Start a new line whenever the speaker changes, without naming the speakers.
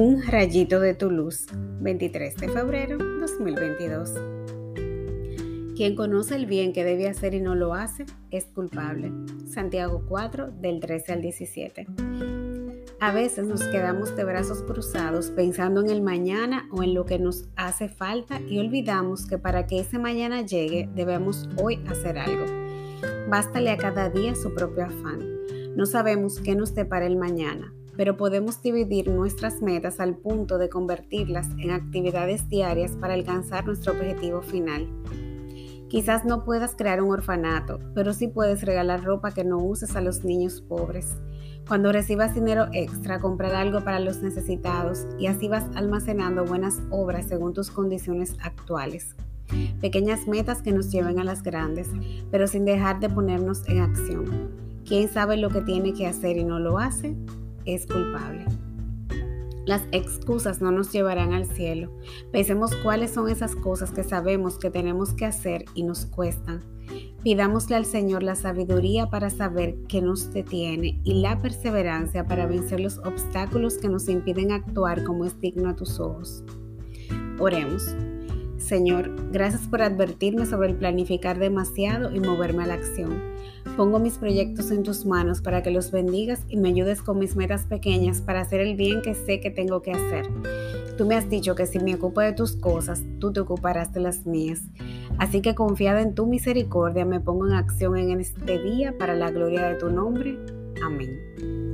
Un rayito de tu luz, 23 de febrero 2022. Quien conoce el bien que debe hacer y no lo hace es culpable. Santiago 4 del 13 al 17. A veces nos quedamos de brazos cruzados pensando en el mañana o en lo que nos hace falta y olvidamos que para que ese mañana llegue debemos hoy hacer algo. Bástale a cada día su propio afán. No sabemos qué nos depara el mañana, pero podemos dividir nuestras metas al punto de convertirlas en actividades diarias para alcanzar nuestro objetivo final. Quizás no puedas crear un orfanato, pero sí puedes regalar ropa que no uses a los niños pobres. Cuando recibas dinero extra, comprar algo para los necesitados y así vas almacenando buenas obras según tus condiciones actuales. Pequeñas metas que nos lleven a las grandes, pero sin dejar de ponernos en acción. ¿Quién sabe lo que tiene que hacer y no lo hace? Es culpable. Las excusas no nos llevarán al cielo. Pensemos cuáles son esas cosas que sabemos que tenemos que hacer y nos cuestan. Pidámosle al Señor la sabiduría para saber qué nos detiene y la perseverancia para vencer los obstáculos que nos impiden actuar como es digno a tus ojos. Oremos. Señor, gracias por advertirme sobre el planificar demasiado y moverme a la acción. Pongo mis proyectos en tus manos para que los bendigas y me ayudes con mis metas pequeñas para hacer el bien que sé que tengo que hacer. Tú me has dicho que si me ocupo de tus cosas, tú te ocuparás de las mías. Así que confiada en tu misericordia, me pongo en acción en este día para la gloria de tu nombre. Amén.